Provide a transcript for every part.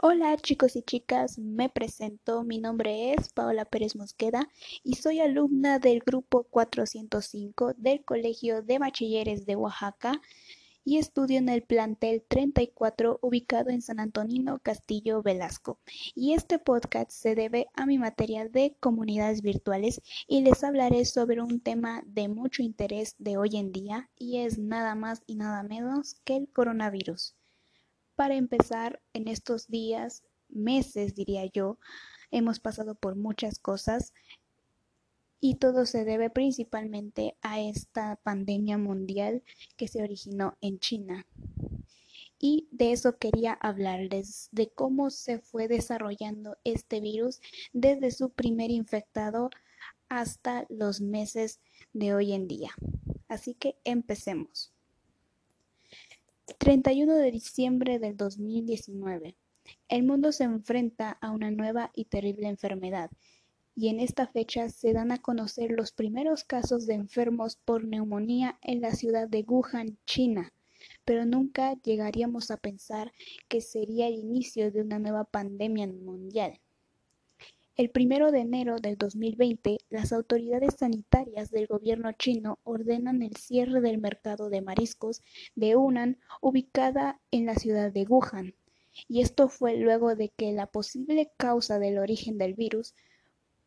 Hola chicos y chicas, me presento, mi nombre es Paola Pérez Mosqueda y soy alumna del grupo 405 del Colegio de Bachilleres de Oaxaca y estudio en el plantel 34 ubicado en San Antonino Castillo Velasco. Y este podcast se debe a mi materia de comunidades virtuales y les hablaré sobre un tema de mucho interés de hoy en día y es nada más y nada menos que el coronavirus. Para empezar, en estos días, meses diría yo, hemos pasado por muchas cosas y todo se debe principalmente a esta pandemia mundial que se originó en China. Y de eso quería hablarles, de cómo se fue desarrollando este virus desde su primer infectado hasta los meses de hoy en día. Así que empecemos. 31 de diciembre del 2019. El mundo se enfrenta a una nueva y terrible enfermedad, y en esta fecha se dan a conocer los primeros casos de enfermos por neumonía en la ciudad de Wuhan, China. Pero nunca llegaríamos a pensar que sería el inicio de una nueva pandemia mundial. El primero de enero del 2020, las autoridades sanitarias del gobierno chino ordenan el cierre del mercado de mariscos de Hunan, ubicada en la ciudad de Wuhan. Y esto fue luego de que la posible causa del origen del virus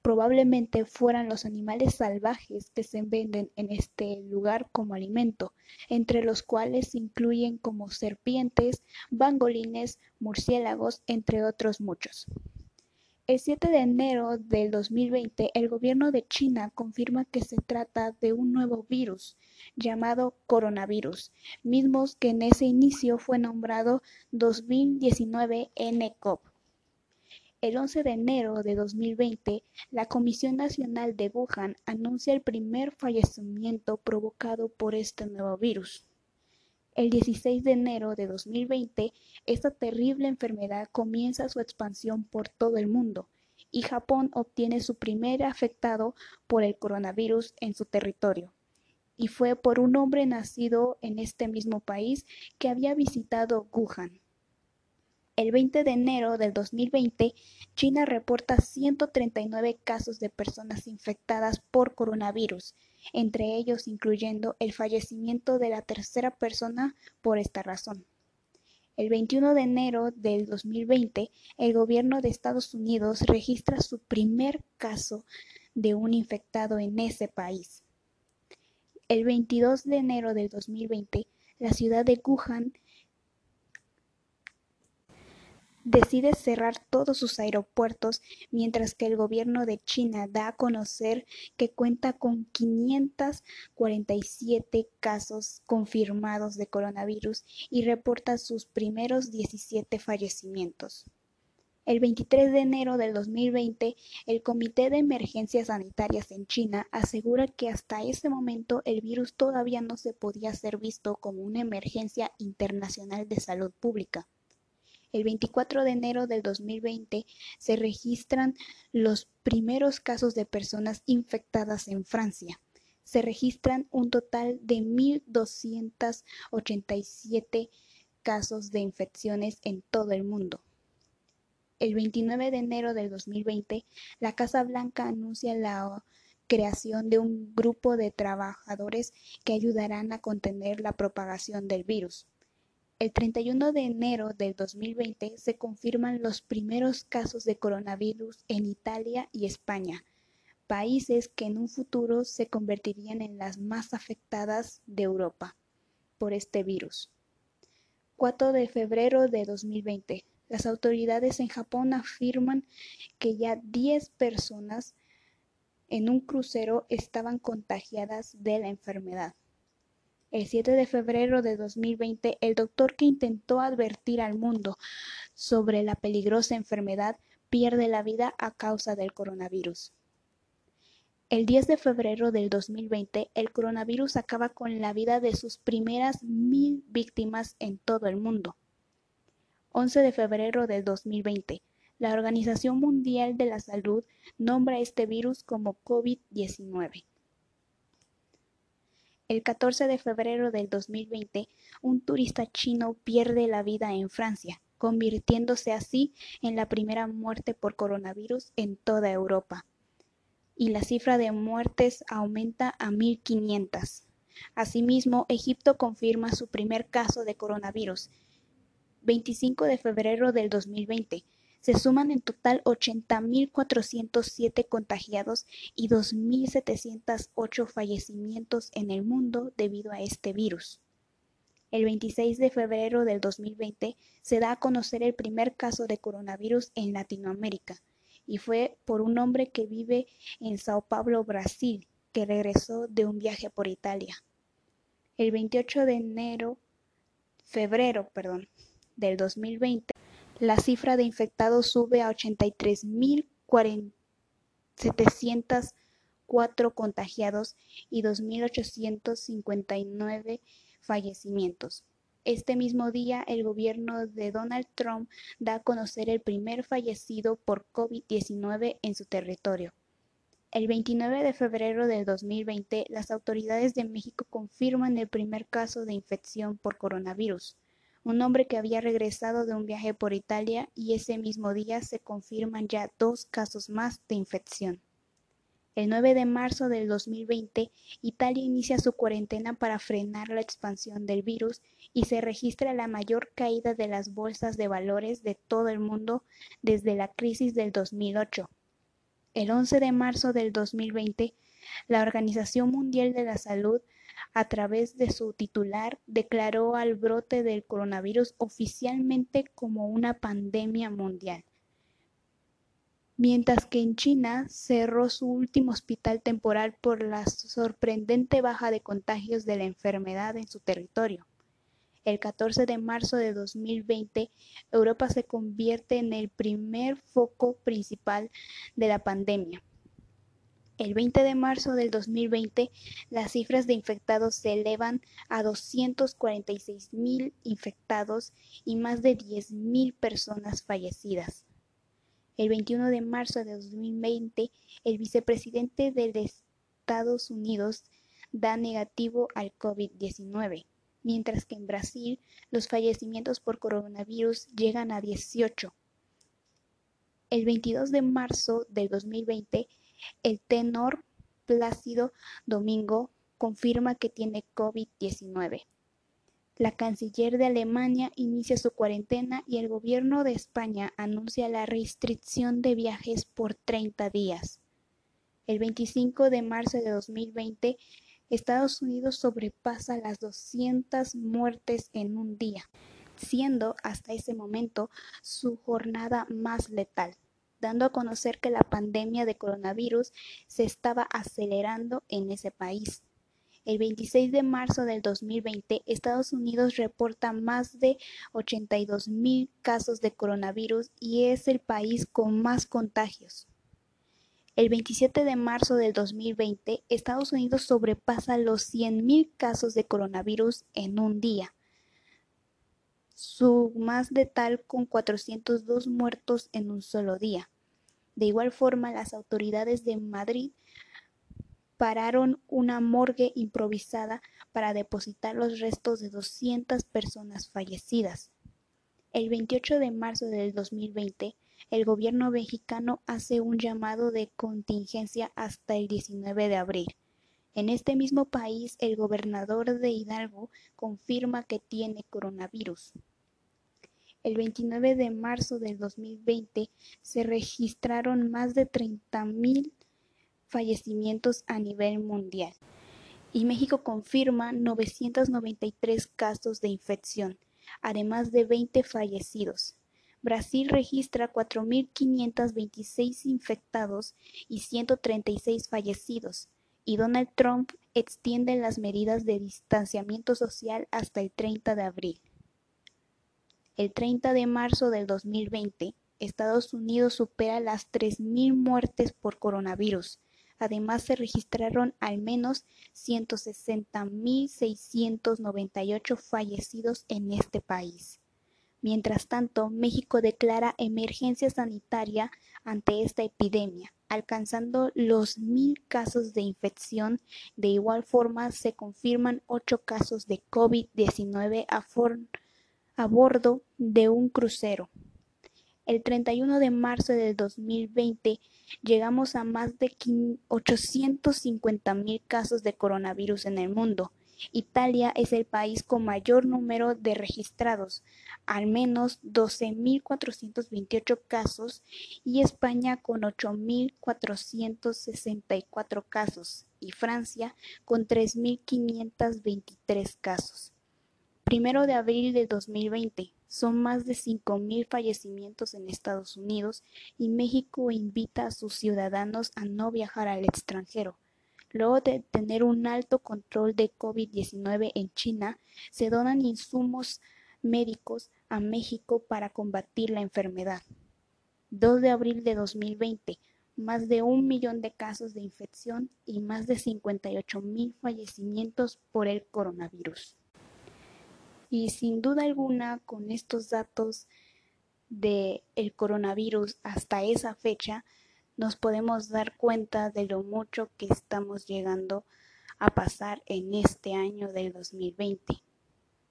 probablemente fueran los animales salvajes que se venden en este lugar como alimento, entre los cuales se incluyen como serpientes, bangolines, murciélagos, entre otros muchos. El 7 de enero del 2020, el gobierno de China confirma que se trata de un nuevo virus llamado coronavirus, mismos que en ese inicio fue nombrado 2019 nCoV. El 11 de enero de 2020, la Comisión Nacional de Wuhan anuncia el primer fallecimiento provocado por este nuevo virus. El 16 de enero de 2020, esta terrible enfermedad comienza su expansión por todo el mundo y Japón obtiene su primer afectado por el coronavirus en su territorio. Y fue por un hombre nacido en este mismo país que había visitado Wuhan. El 20 de enero del 2020, China reporta 139 casos de personas infectadas por coronavirus entre ellos incluyendo el fallecimiento de la tercera persona por esta razón. El 21 de enero del 2020, el gobierno de Estados Unidos registra su primer caso de un infectado en ese país. El 22 de enero del 2020, la ciudad de Wuhan decide cerrar todos sus aeropuertos mientras que el gobierno de China da a conocer que cuenta con 547 casos confirmados de coronavirus y reporta sus primeros 17 fallecimientos. El 23 de enero del 2020, el Comité de Emergencias Sanitarias en China asegura que hasta ese momento el virus todavía no se podía ser visto como una emergencia internacional de salud pública. El 24 de enero del 2020 se registran los primeros casos de personas infectadas en Francia. Se registran un total de 1.287 casos de infecciones en todo el mundo. El 29 de enero del 2020, la Casa Blanca anuncia la creación de un grupo de trabajadores que ayudarán a contener la propagación del virus. El 31 de enero del 2020 se confirman los primeros casos de coronavirus en Italia y España, países que en un futuro se convertirían en las más afectadas de Europa por este virus. 4 de febrero de 2020. Las autoridades en Japón afirman que ya 10 personas en un crucero estaban contagiadas de la enfermedad. El 7 de febrero de 2020, el doctor que intentó advertir al mundo sobre la peligrosa enfermedad pierde la vida a causa del coronavirus. El 10 de febrero del 2020, el coronavirus acaba con la vida de sus primeras mil víctimas en todo el mundo. 11 de febrero del 2020, la Organización Mundial de la Salud nombra este virus como COVID-19. El 14 de febrero del 2020, un turista chino pierde la vida en Francia, convirtiéndose así en la primera muerte por coronavirus en toda Europa. Y la cifra de muertes aumenta a 1.500. Asimismo, Egipto confirma su primer caso de coronavirus, 25 de febrero del 2020. Se suman en total 80.407 contagiados y 2.708 fallecimientos en el mundo debido a este virus. El 26 de febrero del 2020 se da a conocer el primer caso de coronavirus en Latinoamérica y fue por un hombre que vive en Sao Paulo, Brasil, que regresó de un viaje por Italia. El 28 de enero, febrero, perdón, del 2020, la cifra de infectados sube a 83.704 contagiados y 2.859 fallecimientos. Este mismo día, el gobierno de Donald Trump da a conocer el primer fallecido por COVID-19 en su territorio. El 29 de febrero del 2020, las autoridades de México confirman el primer caso de infección por coronavirus un hombre que había regresado de un viaje por Italia y ese mismo día se confirman ya dos casos más de infección. El 9 de marzo del 2020, Italia inicia su cuarentena para frenar la expansión del virus y se registra la mayor caída de las bolsas de valores de todo el mundo desde la crisis del 2008. El 11 de marzo del 2020, la Organización Mundial de la Salud a través de su titular, declaró al brote del coronavirus oficialmente como una pandemia mundial. Mientras que en China cerró su último hospital temporal por la sorprendente baja de contagios de la enfermedad en su territorio. El 14 de marzo de 2020, Europa se convierte en el primer foco principal de la pandemia el 20 de marzo del 2020, las cifras de infectados se elevan a 246.000 infectados y más de 10.000 personas fallecidas. El 21 de marzo de 2020, el vicepresidente de Estados Unidos da negativo al COVID-19, mientras que en Brasil los fallecimientos por coronavirus llegan a 18. El 22 de marzo del 2020, el tenor Plácido Domingo confirma que tiene COVID-19. La canciller de Alemania inicia su cuarentena y el gobierno de España anuncia la restricción de viajes por 30 días. El 25 de marzo de 2020, Estados Unidos sobrepasa las 200 muertes en un día, siendo hasta ese momento su jornada más letal dando a conocer que la pandemia de coronavirus se estaba acelerando en ese país. El 26 de marzo del 2020, Estados Unidos reporta más de 82 mil casos de coronavirus y es el país con más contagios. El 27 de marzo del 2020, Estados Unidos sobrepasa los 100.000 casos de coronavirus en un día, su más letal con 402 muertos en un solo día. De igual forma, las autoridades de Madrid pararon una morgue improvisada para depositar los restos de 200 personas fallecidas. El 28 de marzo del 2020, el gobierno mexicano hace un llamado de contingencia hasta el 19 de abril. En este mismo país, el gobernador de Hidalgo confirma que tiene coronavirus. El 29 de marzo del 2020 se registraron más de 30.000 fallecimientos a nivel mundial y México confirma 993 casos de infección, además de 20 fallecidos. Brasil registra 4.526 infectados y 136 fallecidos, y Donald Trump extiende las medidas de distanciamiento social hasta el 30 de abril. El 30 de marzo del 2020, Estados Unidos supera las 3.000 muertes por coronavirus. Además, se registraron al menos 160.698 fallecidos en este país. Mientras tanto, México declara emergencia sanitaria ante esta epidemia, alcanzando los mil casos de infección. De igual forma, se confirman ocho casos de COVID-19 a, bordo de un crucero. El 31 de marzo del 2020 llegamos a más de 850 mil casos de coronavirus en el mundo. Italia es el país con mayor número de registrados, al menos 12.428 casos, y España con 8.464 casos, y Francia con 3.523 casos. Primero de abril de 2020, son más de 5.000 fallecimientos en Estados Unidos y México invita a sus ciudadanos a no viajar al extranjero. Luego de tener un alto control de COVID-19 en China, se donan insumos médicos a México para combatir la enfermedad. 2 de abril de 2020, más de un millón de casos de infección y más de 58 mil fallecimientos por el coronavirus. Y sin duda alguna, con estos datos del el coronavirus hasta esa fecha, nos podemos dar cuenta de lo mucho que estamos llegando a pasar en este año del 2020.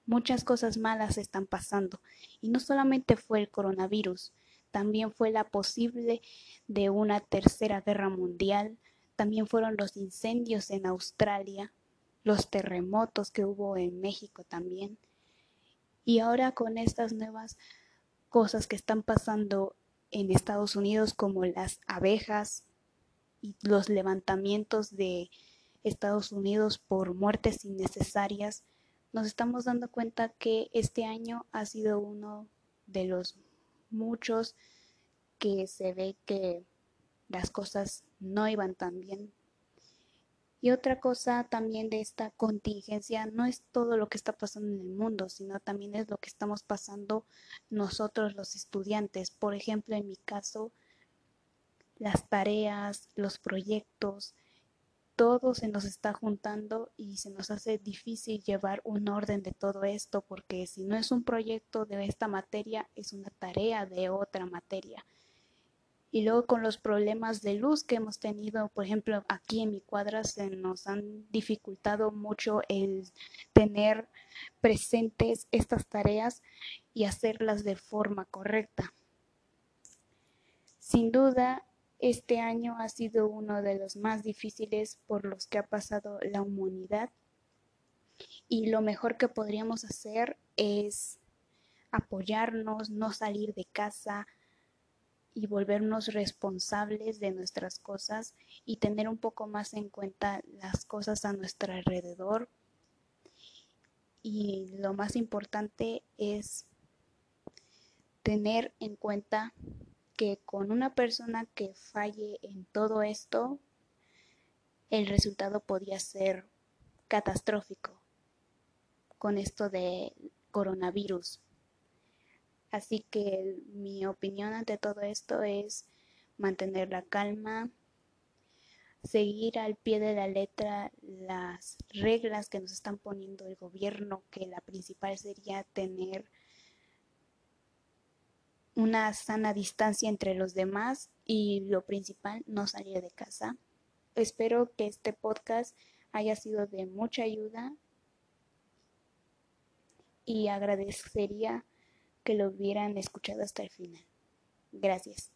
Muchas cosas malas están pasando y no solamente fue el coronavirus, también fue la posible de una tercera guerra mundial, también fueron los incendios en Australia, los terremotos que hubo en México también, y ahora con estas nuevas cosas que están pasando en Estados Unidos como las abejas y los levantamientos de Estados Unidos por muertes innecesarias, nos estamos dando cuenta que este año ha sido uno de los muchos que se ve que las cosas no iban tan bien y otra cosa también de esta contingencia no es todo lo que está pasando en el mundo, sino también es lo que estamos pasando nosotros los estudiantes. Por ejemplo, en mi caso, las tareas, los proyectos, todo se nos está juntando y se nos hace difícil llevar un orden de todo esto porque si no es un proyecto de esta materia, es una tarea de otra materia. Y luego con los problemas de luz que hemos tenido, por ejemplo, aquí en mi cuadra se nos han dificultado mucho el tener presentes estas tareas y hacerlas de forma correcta. Sin duda, este año ha sido uno de los más difíciles por los que ha pasado la humanidad y lo mejor que podríamos hacer es apoyarnos, no salir de casa, y volvernos responsables de nuestras cosas y tener un poco más en cuenta las cosas a nuestro alrededor. Y lo más importante es tener en cuenta que con una persona que falle en todo esto, el resultado podría ser catastrófico con esto de coronavirus. Así que mi opinión ante todo esto es mantener la calma, seguir al pie de la letra las reglas que nos están poniendo el gobierno, que la principal sería tener una sana distancia entre los demás y lo principal, no salir de casa. Espero que este podcast haya sido de mucha ayuda y agradecería que lo hubieran escuchado hasta el final. Gracias.